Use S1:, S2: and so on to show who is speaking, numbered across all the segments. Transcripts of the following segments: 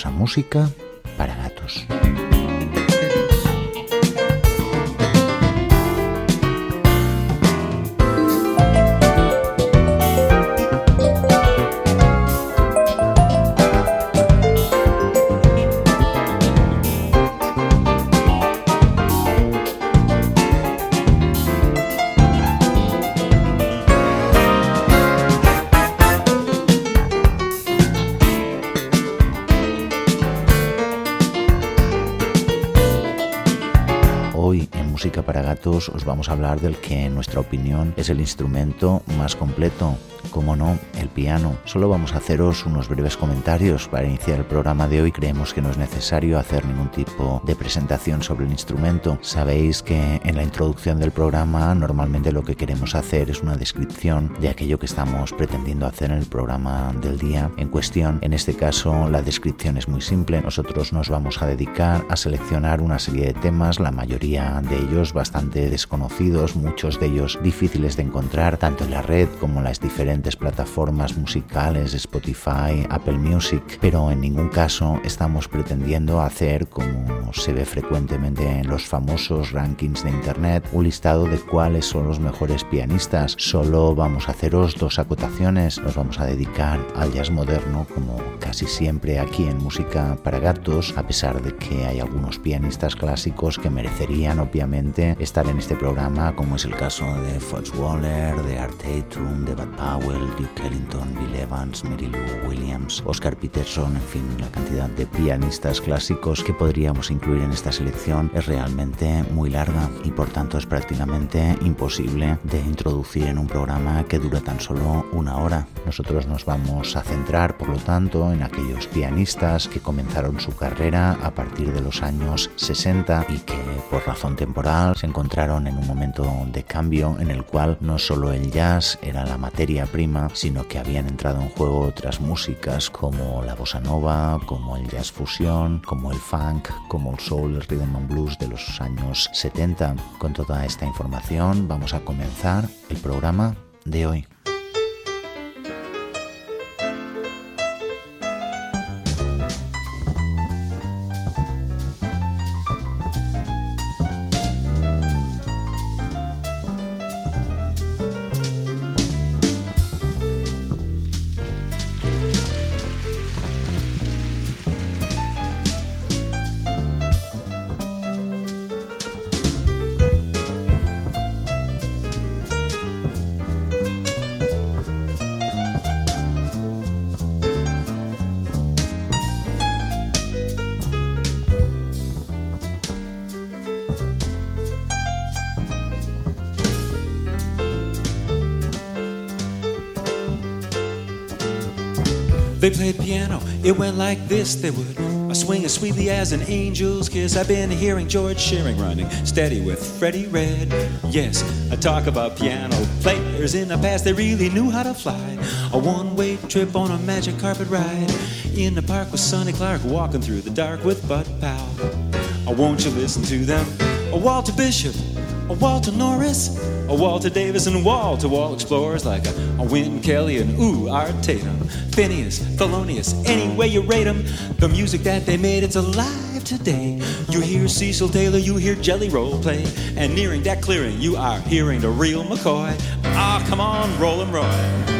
S1: días y bienvenidos a Música os vamos a hablar del que en nuestra opinión es el instrumento más completo, como no, piano. Solo vamos a haceros unos breves comentarios para iniciar el programa de hoy. Creemos que no es necesario hacer ningún tipo de presentación sobre el instrumento. Sabéis que en la introducción del programa normalmente lo que queremos hacer es una descripción de aquello que estamos pretendiendo hacer en el programa del día en cuestión. En este caso la descripción es muy simple. Nosotros nos vamos a dedicar a seleccionar una serie de temas, la mayoría de ellos bastante desconocidos, muchos de ellos difíciles de encontrar tanto en la red como en las diferentes plataformas musicales, Spotify, Apple Music, pero en ningún caso estamos pretendiendo hacer, como se ve frecuentemente en los famosos rankings de Internet, un listado de cuáles son los mejores pianistas. Solo vamos a haceros dos acotaciones. Nos vamos a dedicar al jazz moderno, como casi siempre aquí en Música para Gatos, a pesar de que hay algunos pianistas clásicos que merecerían obviamente estar en este programa, como es el caso de Fudge Waller, de Art Tatum, de Bud Powell, Duke Ellington, Bill Evans, Mary Lou Williams, Oscar Peterson, en fin, la cantidad de pianistas clásicos que podríamos incluir en esta selección es realmente muy larga y por tanto es prácticamente imposible de introducir en un programa que dura tan solo una hora. Nosotros nos vamos a centrar, por lo tanto, en aquellos pianistas que comenzaron su carrera a partir de los años 60 y que por razón temporal se encontraron en un momento de cambio en el cual no solo el jazz era la materia prima, sino que habían entrado en juego otras músicas como la bossa nova, como el jazz fusión, como el funk, como el soul, el rhythm and blues de los años 70. Con toda esta información vamos a comenzar el programa de hoy.
S2: This, they would. I swing as sweetly as an angel's kiss. I've been hearing George Shearing running steady with Freddie Red. Yes, I talk about piano players in the past, they really knew how to fly. A one way trip on a magic carpet ride. In the park with Sonny Clark, walking through the dark with Bud Powell. Oh, won't you listen to them? A Walter Bishop, a Walter Norris, a Walter Davis, and wall to wall explorers like a, a Wynton Kelly and ooh, Art Tatum, Phineas, Thelonious, any way you rate them. The music that they made, it's alive today. You hear Cecil Taylor, you hear Jelly Roll play, and nearing that clearing, you are hearing the real McCoy. Ah, come on, roll 'em, Roy.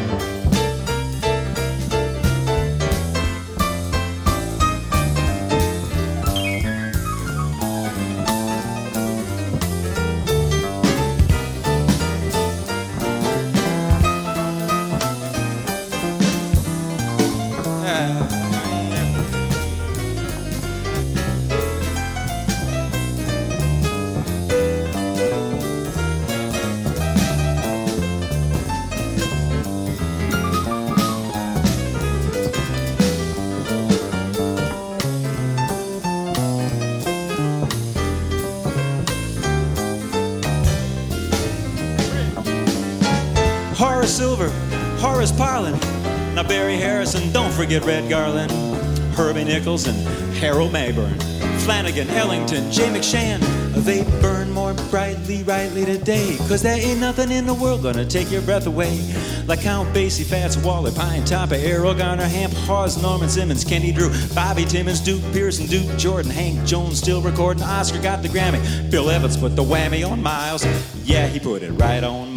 S2: Harrison, Red Garland, Herbie Nichols and Harold Mayburn, Flanagan, Ellington, Jay McShann, They burn more brightly, rightly today. Cause there ain't nothing in the world gonna take your breath away. Like Count Basie, Fats Waller, Pine Top, Errol Garner, Hamp, Hawes, Norman Simmons, Kenny Drew, Bobby Timmons, Duke Pearson, Duke Jordan, Hank Jones still recording. Oscar got the Grammy. Bill Evans put the whammy on Miles. Yeah, he put it right on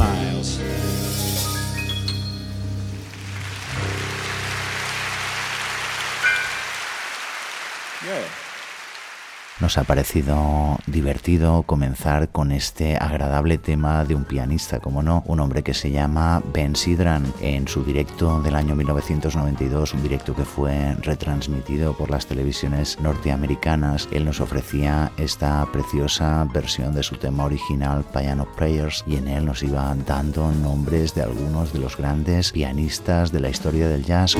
S1: Nos ha parecido divertido comenzar con este agradable tema de un pianista, como no, un hombre que se llama Ben Sidran en su directo del año 1992, un directo que fue retransmitido por las televisiones norteamericanas. Él nos ofrecía esta preciosa versión de su tema original Piano Prayers y en él nos iba dando nombres de algunos de los grandes pianistas de la historia del jazz.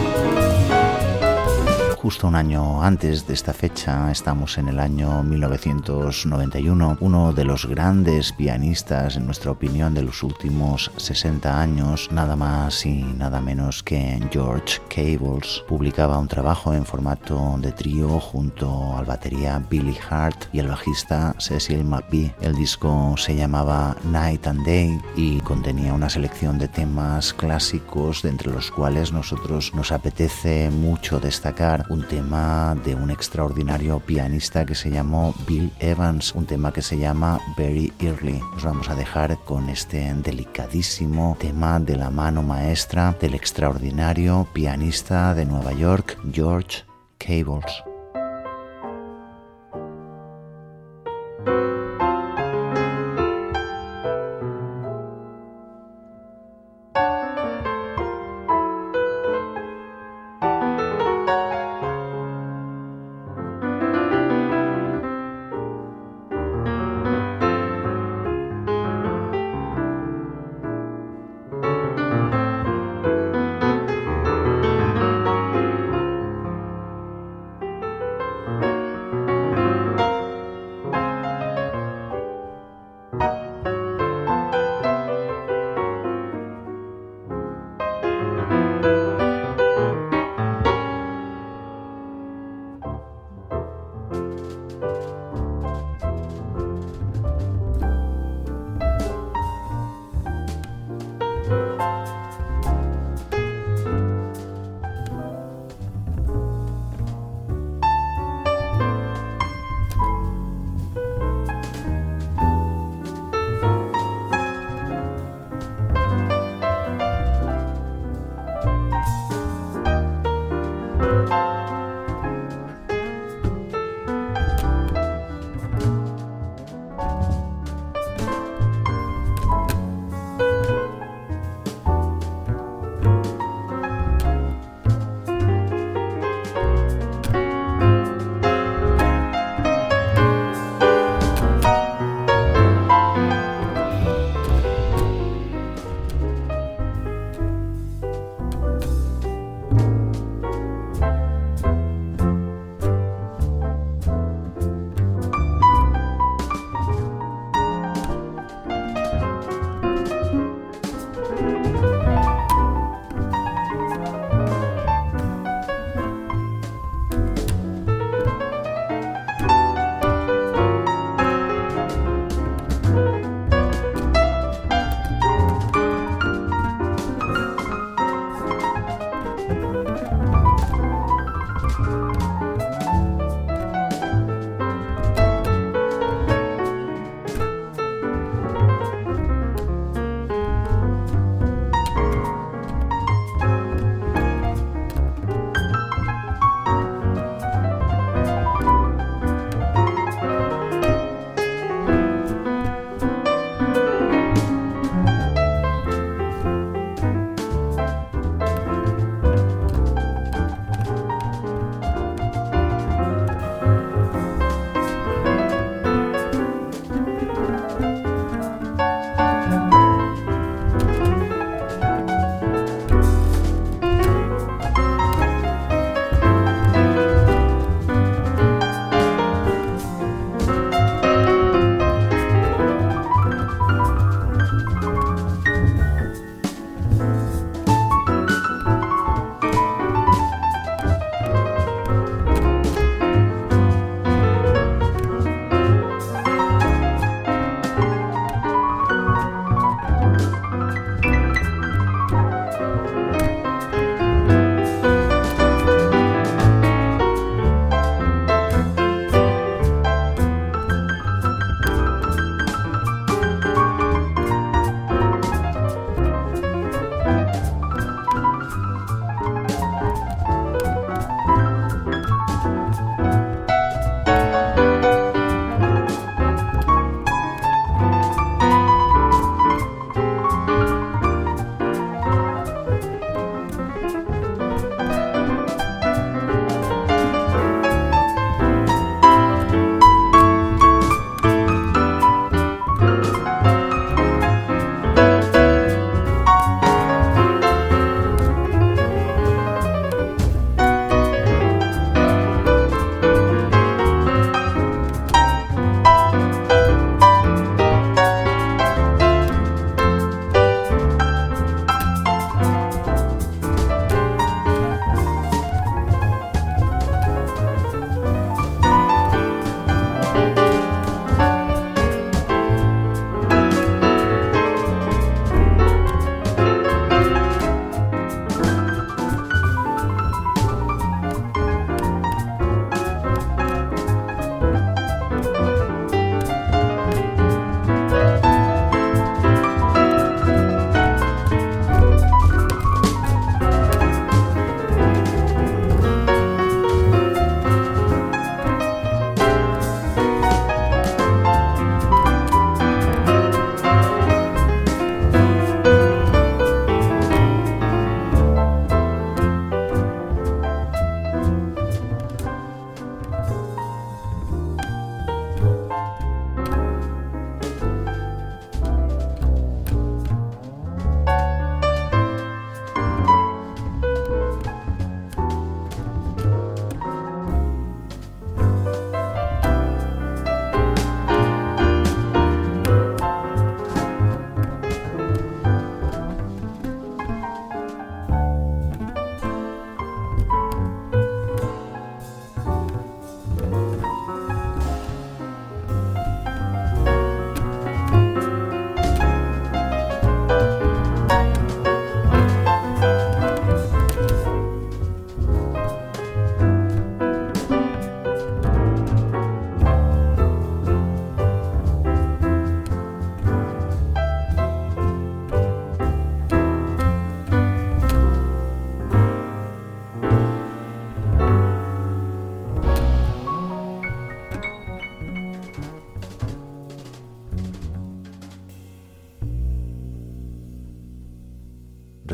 S1: Justo un año antes de esta fecha, estamos en el año 1991, uno de los grandes pianistas, en nuestra opinión, de los últimos 60 años, nada más y nada menos que George Cables, publicaba un trabajo en formato de trío junto al batería Billy Hart y el bajista Cecil McBee. El disco se llamaba Night and Day y contenía una selección de temas clásicos, de entre los cuales nosotros nos apetece mucho destacar un tema de un extraordinario pianista que se llamó Bill Evans, un tema que se llama Very Early. Nos vamos a dejar con este delicadísimo tema de la mano maestra del extraordinario pianista de Nueva York, George Cables.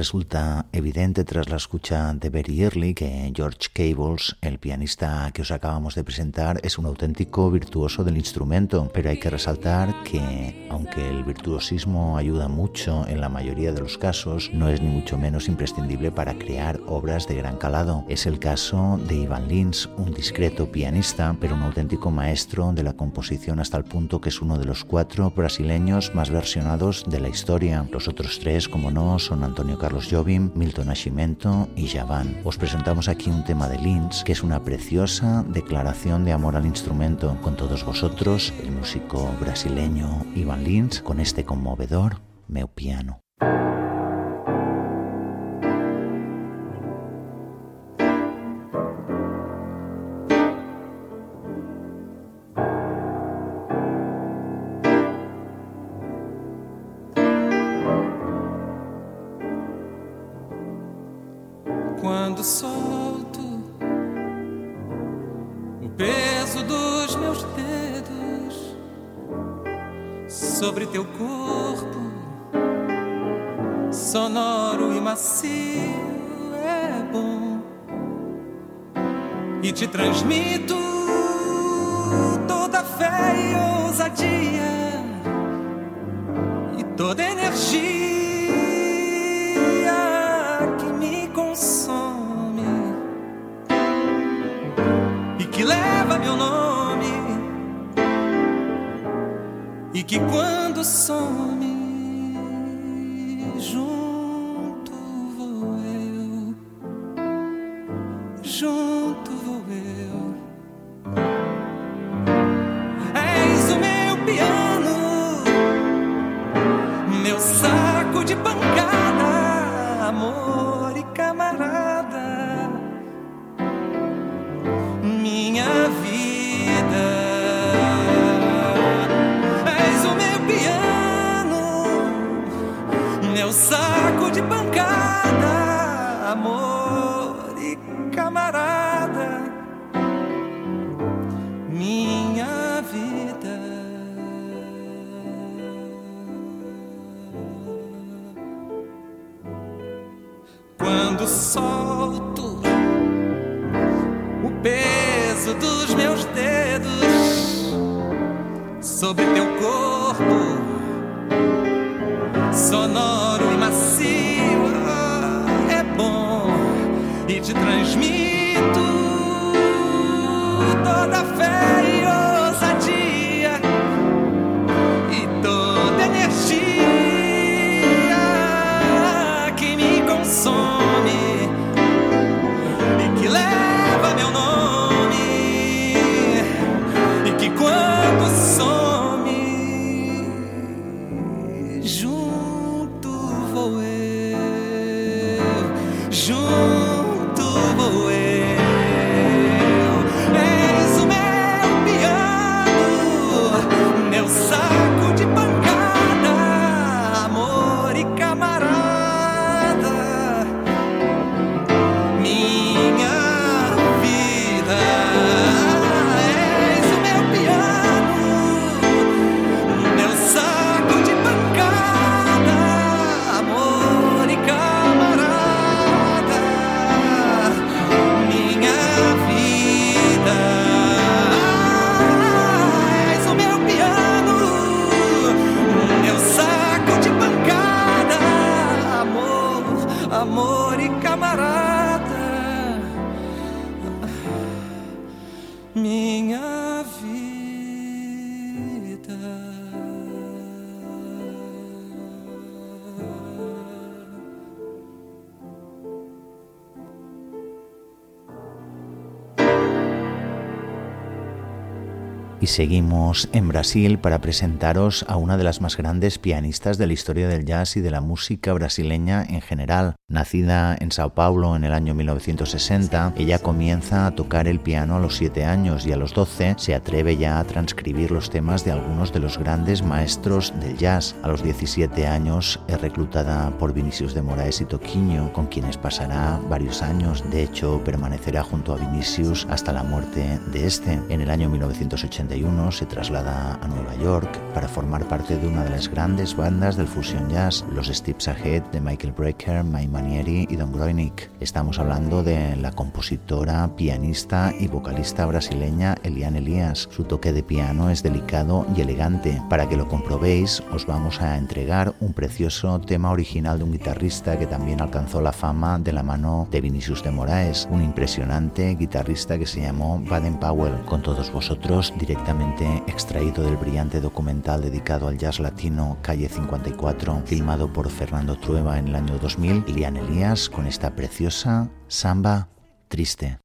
S3: Resulta evidente tras la escucha de Berry Early que George Cables, el pianista que os acabamos de presentar, es un auténtico virtuoso del instrumento, pero hay que resaltar que, aunque el virtuosismo ayuda mucho en la mayoría de los casos, no es ni mucho menos imprescindible para crear obras de gran calado. Es el caso de Ivan Lins, un discreto pianista, pero un auténtico maestro de la composición hasta el punto que es uno de los cuatro brasileños más versionados de la historia. Los otros tres, como no, son Antonio Carlos Jobim, Milton Nascimento y Javan. Os presentamos aquí un tema de Lins que es una preciosa declaración de amor al instrumento. Con todos vosotros, el músico brasileño Ivan Lins, con este conmovedor Meu Piano. solto o peso dos meus dedos sobre teu corpo sonoro. Seguimos en Brasil para presentaros a una de las más grandes pianistas de la historia del jazz y de la música brasileña en general. Nacida en Sao Paulo en el año 1960, ella comienza a tocar el piano a los 7 años y a los 12 se atreve ya a transcribir los temas de algunos de los grandes maestros del jazz. A los 17 años es reclutada por Vinicius de Moraes y Toquinho, con quienes pasará varios años. De hecho, permanecerá junto a Vinicius hasta la muerte de este. En el año 1980
S1: 71 se traslada a Nueva York para formar parte de una de las grandes bandas del fusion jazz, los Steps Ahead de Michael Brecker, Mike Manieri y Don Groening. Estamos hablando de la compositora, pianista y vocalista brasileña Eliane Elias. Su toque de piano es delicado y elegante. Para que lo comprobéis, os vamos a entregar un precioso tema original de un guitarrista que también alcanzó la fama de la mano de Vinicius de Moraes, un impresionante guitarrista que se llamó Baden Powell. Con todos vosotros, directamente extraído del brillante documental dedicado al jazz latino Calle 54, filmado por Fernando Trueba en el año 2000, Ilian Elías con esta preciosa samba triste.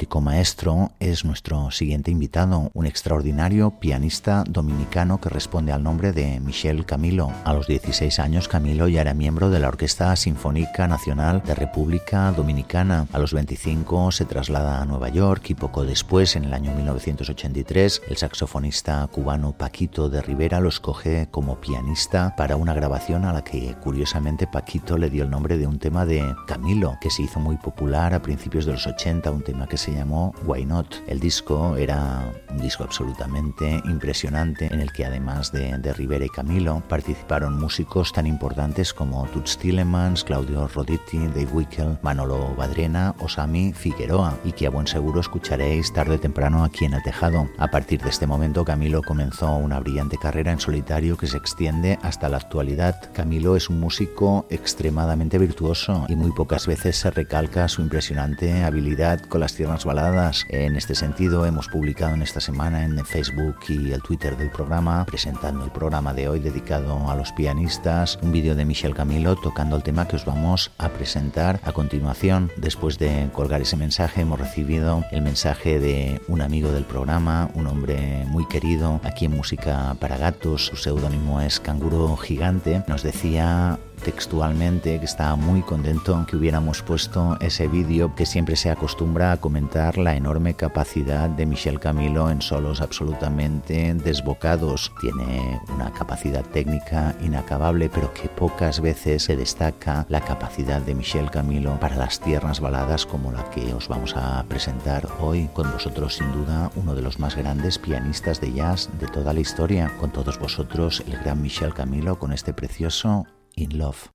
S1: Auténtico maestro es nuestro siguiente invitado, un extraordinario pianista dominicano que responde al nombre de Michel Camilo. A los 16 años Camilo ya era miembro de la Orquesta Sinfónica Nacional de República Dominicana. A los 25 se traslada a Nueva York y poco después, en el año 1983, el saxofonista cubano Paquito de Rivera lo escoge como pianista para una grabación a la que curiosamente Paquito le dio el nombre de un tema de Camilo, que se hizo muy popular a principios de los 80, un tema que se llamó Why Not. El disco era un disco absolutamente impresionante en el que además de, de Rivera y Camilo participaron músicos tan importantes como Toots Tillemans, Claudio Roditi, Dave Wickel, Manolo Badrena o Sami Figueroa y que a buen seguro escucharéis tarde o temprano aquí en el tejado. A partir de este momento Camilo comenzó una brillante carrera en solitario que se extiende hasta la actualidad. Camilo es un músico extremadamente virtuoso y muy pocas veces se recalca su impresionante habilidad con las baladas. En este sentido, hemos publicado en esta semana en Facebook y el Twitter del programa, presentando el programa de hoy dedicado a los pianistas, un vídeo de Michel Camilo tocando el tema que os vamos a presentar a continuación. Después de colgar ese mensaje, hemos recibido el mensaje de un amigo del programa, un hombre muy querido aquí en Música para Gatos, su seudónimo es Canguro Gigante, nos decía textualmente que estaba muy contento que hubiéramos puesto ese vídeo que siempre se acostumbra a comentar la enorme capacidad de Michel Camilo en solos absolutamente desbocados. Tiene una capacidad técnica inacabable, pero que pocas veces se destaca la capacidad de Michel Camilo para las tiernas baladas como la que os vamos a presentar hoy. Con vosotros, sin duda, uno de los más grandes pianistas de jazz de toda la historia. Con todos vosotros, el gran Michel Camilo con este precioso in love.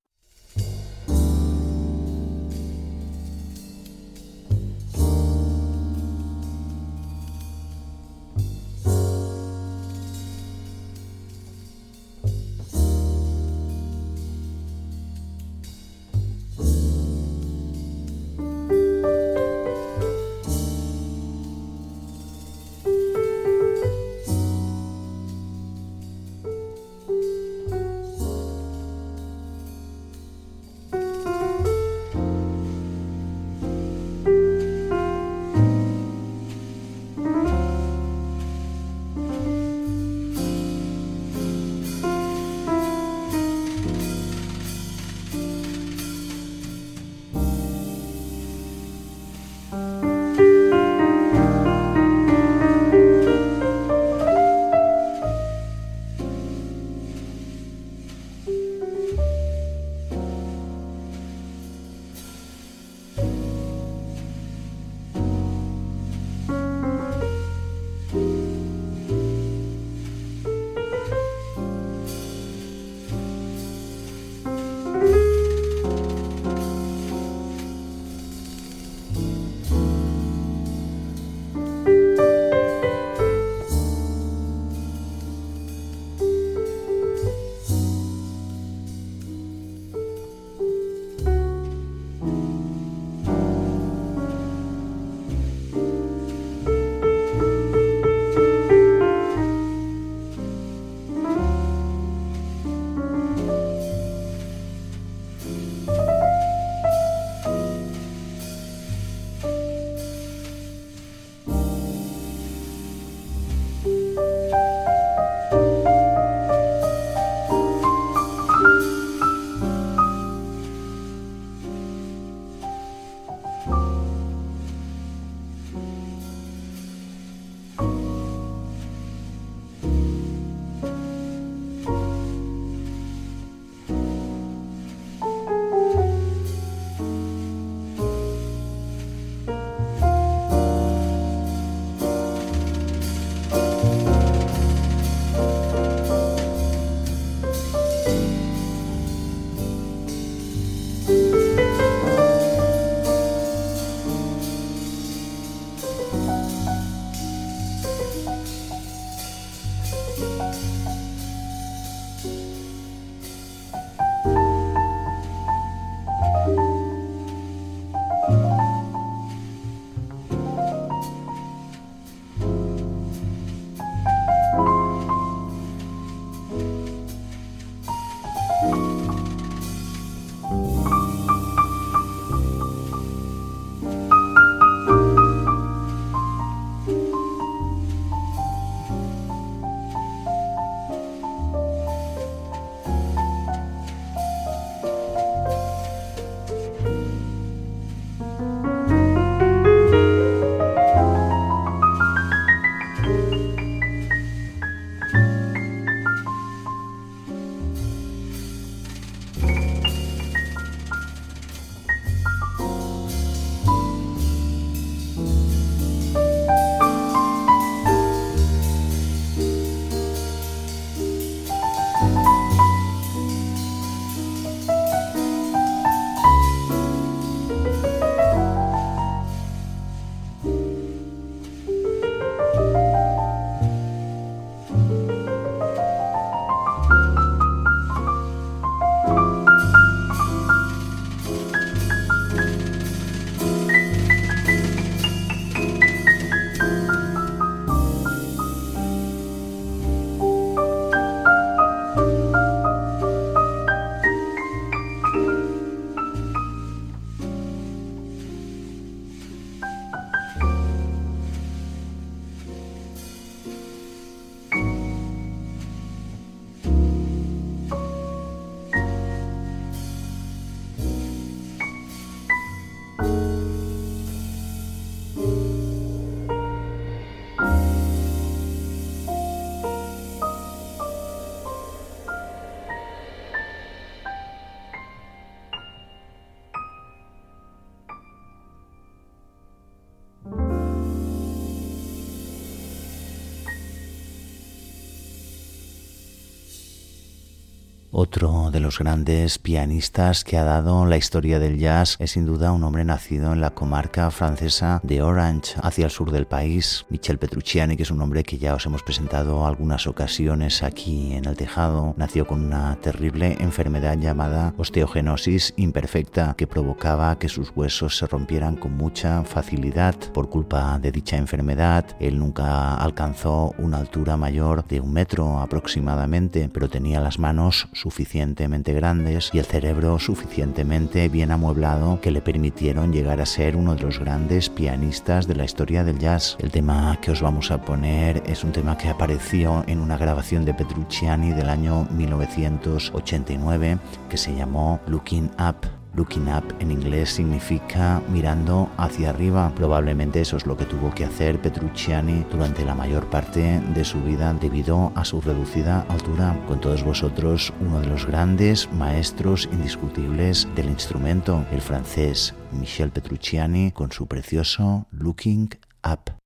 S1: Otro de los grandes pianistas que ha dado la historia del jazz es sin duda un hombre nacido en la comarca francesa de Orange, hacia el sur del país. Michel Petrucciani, que es un hombre que ya os hemos presentado algunas ocasiones aquí en el tejado, nació con una terrible enfermedad llamada osteogenosis imperfecta que provocaba que sus huesos se rompieran con mucha facilidad. Por culpa de dicha enfermedad, él nunca alcanzó una altura mayor de un metro aproximadamente, pero tenía las manos suficientemente grandes y el cerebro suficientemente bien amueblado que le permitieron llegar a ser uno de los grandes pianistas de la historia del jazz. El tema que os vamos a poner es un tema que apareció en una grabación de Petrucciani del año 1989 que se llamó Looking Up. Looking up en inglés significa mirando hacia arriba. Probablemente eso es lo que tuvo que hacer Petrucciani durante la mayor parte de su vida debido a su reducida altura. Con todos vosotros, uno de los grandes maestros indiscutibles del instrumento, el francés Michel Petrucciani, con su precioso Looking Up.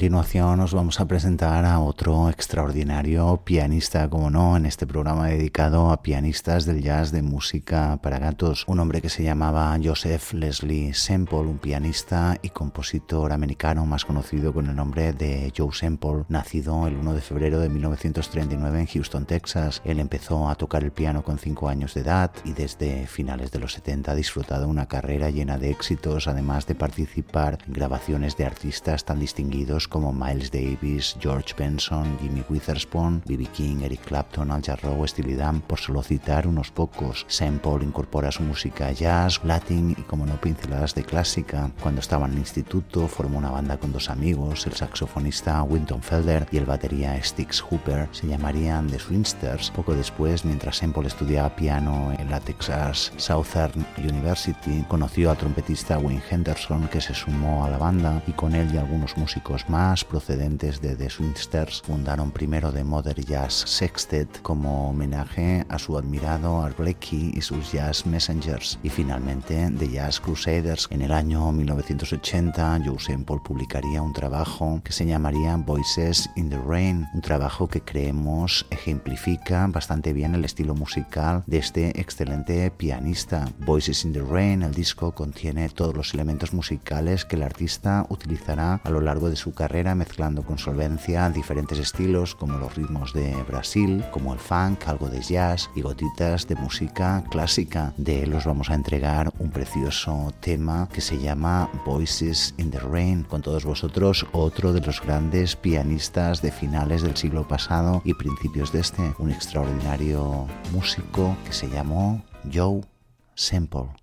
S1: Continuación os vamos a presentar a otro extraordinario pianista, como no, en este programa dedicado a pianistas del jazz de música para gatos, un hombre que se llamaba Joseph Leslie Semple, un pianista y compositor americano más conocido con el nombre de Joe Semple, nacido el 1 de febrero de 1939 en Houston, Texas. Él empezó a tocar el piano con 5 años de edad y desde finales de los 70 ha disfrutado una carrera llena de éxitos, además de participar en grabaciones de artistas tan distinguidos como Miles Davis, George Benson, Jimmy Witherspoon, B.B. King, Eric Clapton, Al Jarreau, Steely Dan, por solo citar unos pocos. Sample incorpora su música jazz, latin y como no pinceladas de clásica. Cuando estaba en el instituto formó una banda con dos amigos, el saxofonista Winton Felder y el batería Stix Hooper. Se llamarían The Swingsters. Poco después, mientras Sample estudiaba piano en la Texas Southern University, conoció al trompetista Wayne Henderson que se sumó a la banda y con él y algunos músicos más procedentes de The Swingsters fundaron primero The Mother Jazz Sextet como homenaje a su admirado Art Blakey y sus Jazz Messengers y finalmente The Jazz Crusaders. En el año 1980 Joe Semple publicaría un trabajo que se llamaría Voices in the Rain, un trabajo que creemos ejemplifica bastante bien el estilo musical de este excelente pianista. Voices in the Rain, el disco contiene todos los elementos musicales que el artista utilizará a lo largo de su carrera mezclando con solvencia diferentes estilos como los ritmos de Brasil, como el funk, algo de jazz y gotitas de música clásica. De él os vamos a entregar un precioso tema que se llama Voices in the Rain. Con todos vosotros otro de los grandes pianistas de finales del siglo pasado y principios de este, un extraordinario músico que se llamó Joe Semple.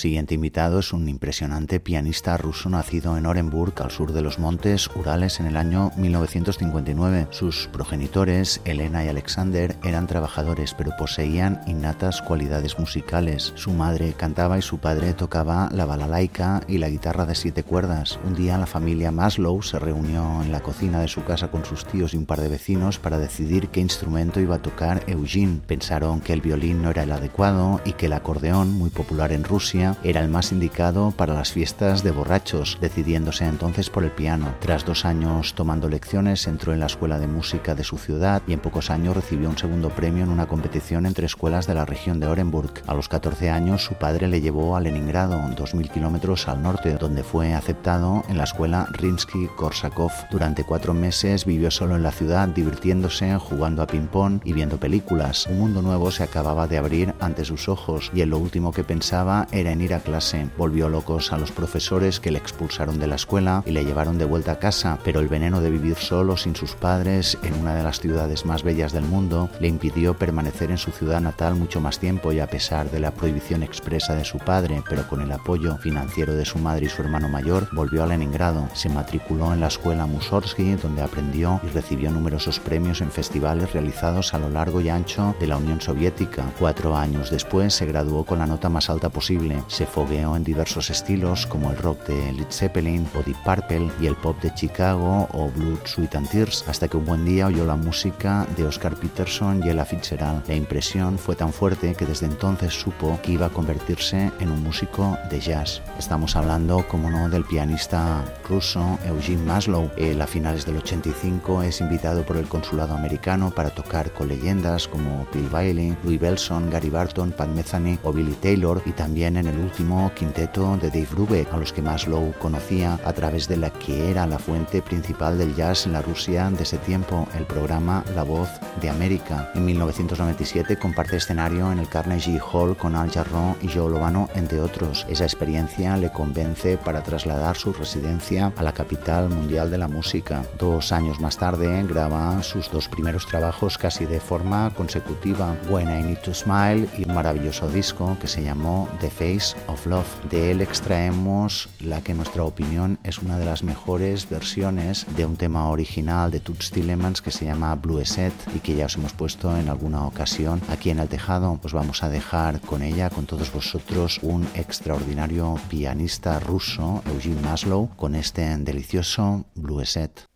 S1: Siguiente invitado es un impresionante pianista ruso nacido en Orenburg, al sur de los montes Urales, en el año 1959. Sus progenitores, Elena y Alexander, eran trabajadores, pero poseían innatas cualidades musicales. Su madre cantaba y su padre tocaba la balalaika y la guitarra de siete cuerdas. Un día la familia Maslow se reunió en la cocina de su casa con sus tíos y un par de vecinos para decidir qué instrumento iba a tocar Eugene. Pensaron que el violín no era el adecuado y que el acordeón, muy popular en Rusia, era el más indicado para las fiestas de borrachos, decidiéndose entonces por el piano. Tras dos años tomando lecciones, entró en la escuela de música de su ciudad y en pocos años recibió un segundo premio en una competición entre escuelas de la región de Orenburg. A los 14 años, su padre le llevó a Leningrado, 2.000 kilómetros al norte, donde fue aceptado en la escuela Rimsky-Korsakov. Durante cuatro meses vivió solo en la ciudad, divirtiéndose, jugando a ping-pong y viendo películas. Un mundo nuevo se acababa de abrir ante sus ojos y en lo último que pensaba era en a clase. Volvió locos a los profesores que le expulsaron de la escuela y le llevaron de vuelta a casa, pero el veneno de vivir solo sin sus padres en una de las ciudades más bellas del mundo le impidió permanecer en su ciudad natal mucho más tiempo y a pesar de la prohibición expresa de su padre, pero con el apoyo financiero de su madre y su hermano mayor, volvió a Leningrado. Se matriculó en la escuela Mussorgsky, donde aprendió y recibió numerosos premios en festivales realizados a lo largo y ancho de la Unión Soviética. Cuatro años después se graduó con la nota más alta posible. Se fogueó en diversos estilos como el rock de Led Zeppelin o Deep Purple y el pop de Chicago o Blue Sweet and Tears, hasta que un buen día oyó la música de Oscar Peterson y Ella Fitzgerald. La impresión fue tan fuerte que desde entonces supo que iba a convertirse en un músico de jazz. Estamos hablando, como no, del pianista ruso Eugene Maslow. Él a finales del 85 es invitado por el consulado americano para tocar con leyendas como Bill Bailey, Louis Belson, Gary Barton, Pat Metheny o Billy Taylor y también en el último quinteto de Dave Brubeck, a los que Maslow conocía a través de la que era la fuente principal del jazz en la Rusia de ese tiempo, el programa La Voz de América. En 1997 comparte escenario en el Carnegie Hall con Al Jarreau y Joe Lovano, entre otros. Esa experiencia le convence para trasladar su residencia a la capital mundial de la música. Dos años más tarde graba sus dos primeros trabajos casi de forma consecutiva, When I Need to Smile y un maravilloso disco que se llamó The Face of Love. De él extraemos la que en nuestra opinión es una de las mejores versiones de un tema original de Toots Tillemans que se llama Blue Set y que ya os hemos puesto en alguna ocasión aquí en el tejado. Pues vamos a dejar con ella, con todos vosotros, un extraordinario pianista ruso, Eugene Maslow, con este delicioso Blue Set.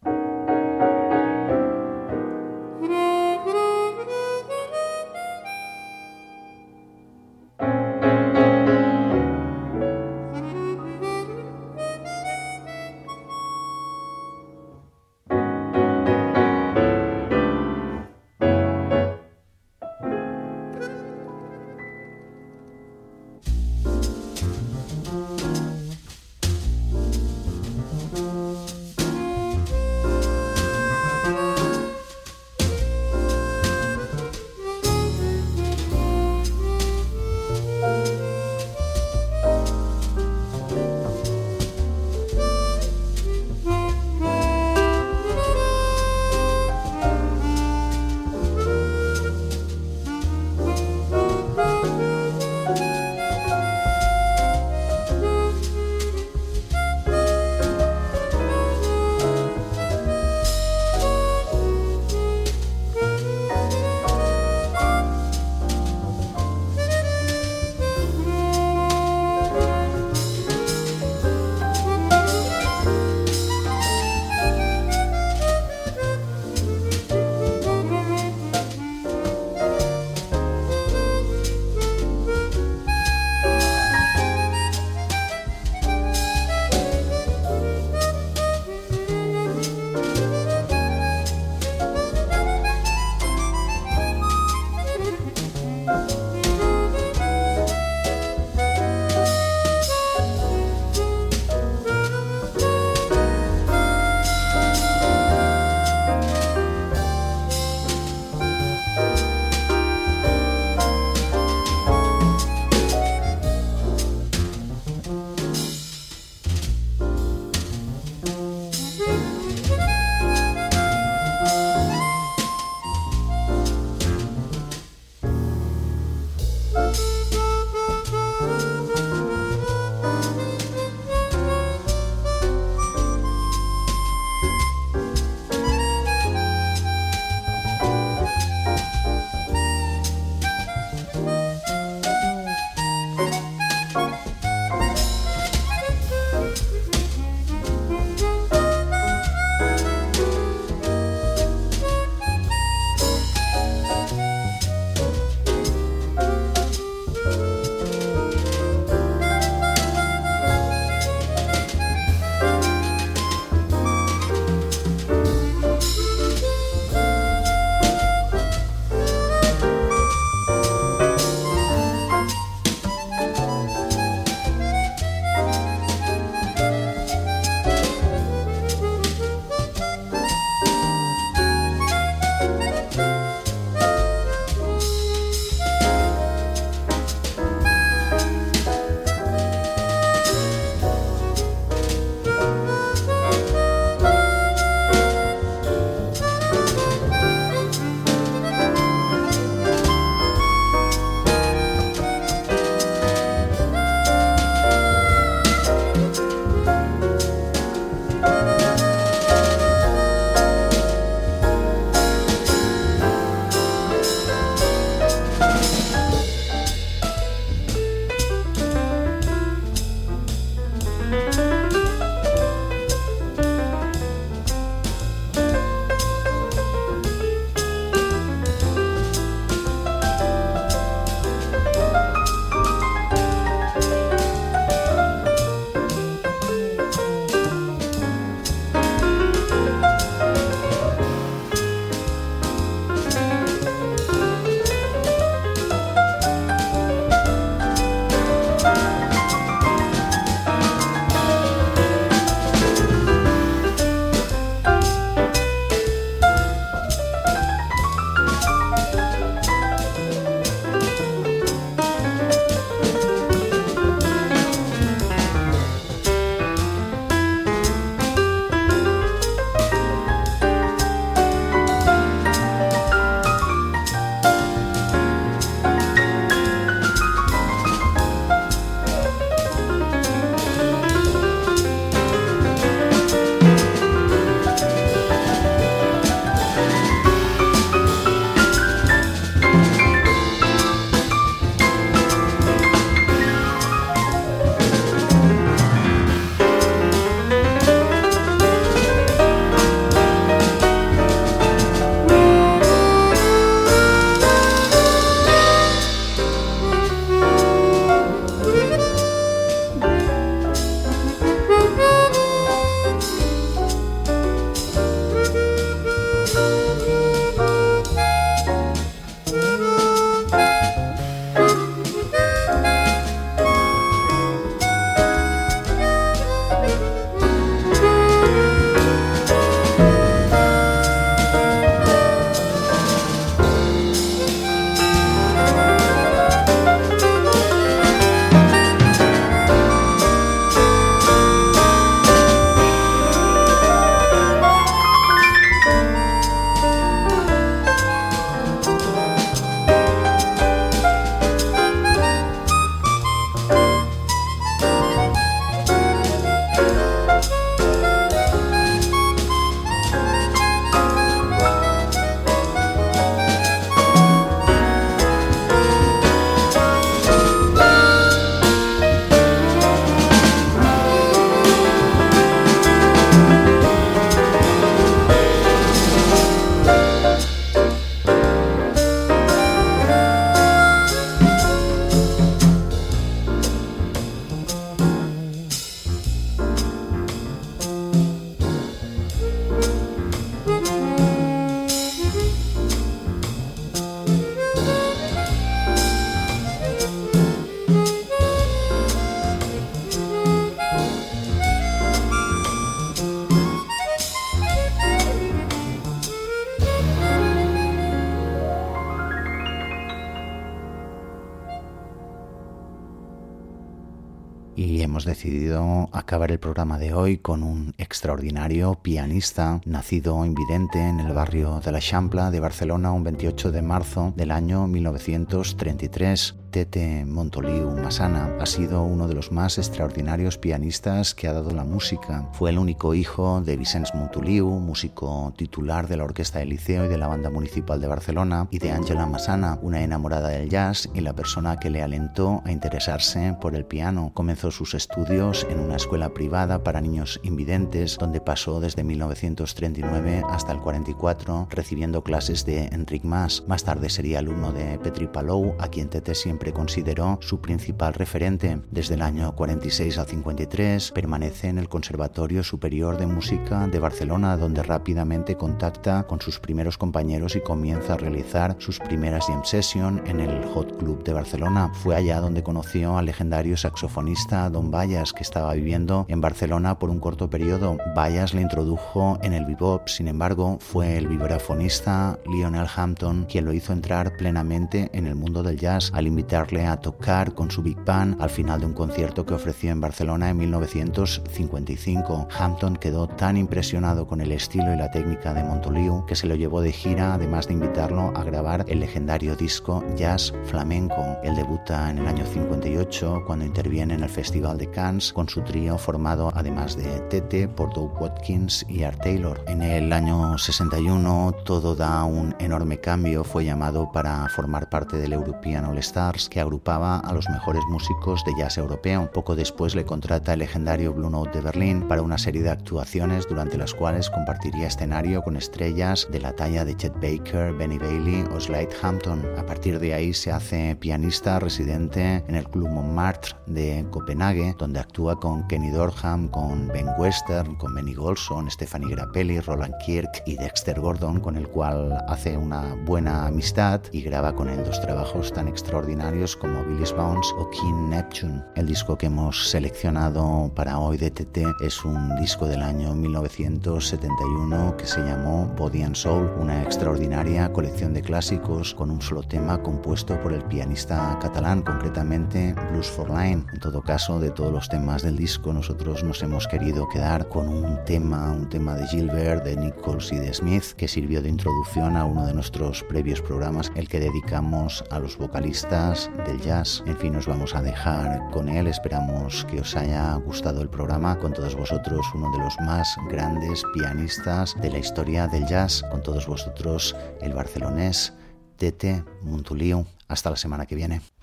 S1: Y hemos decidido acabar el programa de hoy con un extraordinario pianista nacido invidente en el barrio de la Champla de Barcelona un 28 de marzo del año 1933. Tete Montoliu Masana ha sido uno de los más extraordinarios pianistas que ha dado la música. Fue el único hijo de Vicens Montoliu, músico titular de la Orquesta del Liceo y de la Banda Municipal de Barcelona, y de Angela Masana, una enamorada del jazz y la persona que le alentó a interesarse por el piano. Comenzó sus estudios en una escuela privada para niños invidentes, donde pasó desde 1939 hasta el 44, recibiendo clases de Enric Mas. Más tarde sería alumno de Petri Palou, a quien Tete siempre consideró su principal referente. Desde el año 46 al 53 permanece en el Conservatorio Superior de Música de Barcelona, donde rápidamente contacta con sus primeros compañeros y comienza a realizar sus primeras jam session en el Hot Club de Barcelona. Fue allá donde conoció al legendario saxofonista Don Vallas, que estaba viviendo en Barcelona por un corto periodo. Vallas le introdujo en el bebop, sin embargo, fue el vibrafonista Lionel Hampton quien lo hizo entrar plenamente en el mundo del jazz al invitar a tocar con su Big Band al final de un concierto que ofreció en Barcelona en 1955. Hampton quedó tan impresionado con el estilo y la técnica de Montoliu que se lo llevó de gira, además de invitarlo a grabar el legendario disco Jazz Flamenco. Él debuta en el año 58 cuando interviene en el Festival de Cannes con su trío formado además de Tete por Doug Watkins y Art Taylor. En el año 61 todo da un enorme cambio, fue llamado para formar parte del European All Stars que agrupaba a los mejores músicos de jazz europeo. Poco después le contrata el legendario Blue Note de Berlín para una serie de actuaciones durante las cuales compartiría escenario con estrellas de la talla de Chet Baker, Benny Bailey o Slade Hampton. A partir de ahí se hace pianista residente en el Club Montmartre de Copenhague, donde actúa con Kenny Dorham, con Ben Western, con Benny Golson, Stephanie Grappelli, Roland Kirk y Dexter Gordon, con el cual hace una buena amistad y graba con él dos trabajos tan extraordinarios como Billy's Bounce o King Neptune. El disco que hemos seleccionado para hoy de TT es un disco del año 1971 que se llamó Body and Soul, una extraordinaria colección de clásicos con un solo tema compuesto por el pianista catalán, concretamente Blues for Line. En todo caso, de todos los temas del disco, nosotros nos hemos querido quedar con un tema, un tema de Gilbert, de Nichols y de Smith, que sirvió de introducción a uno de nuestros previos programas, el que dedicamos a los vocalistas del jazz. En fin, nos vamos a dejar con él. Esperamos que os haya gustado el programa. Con todos vosotros, uno de los más grandes pianistas de la historia del jazz. Con todos vosotros, el barcelonés Tete Muntuliu. Hasta la semana que viene.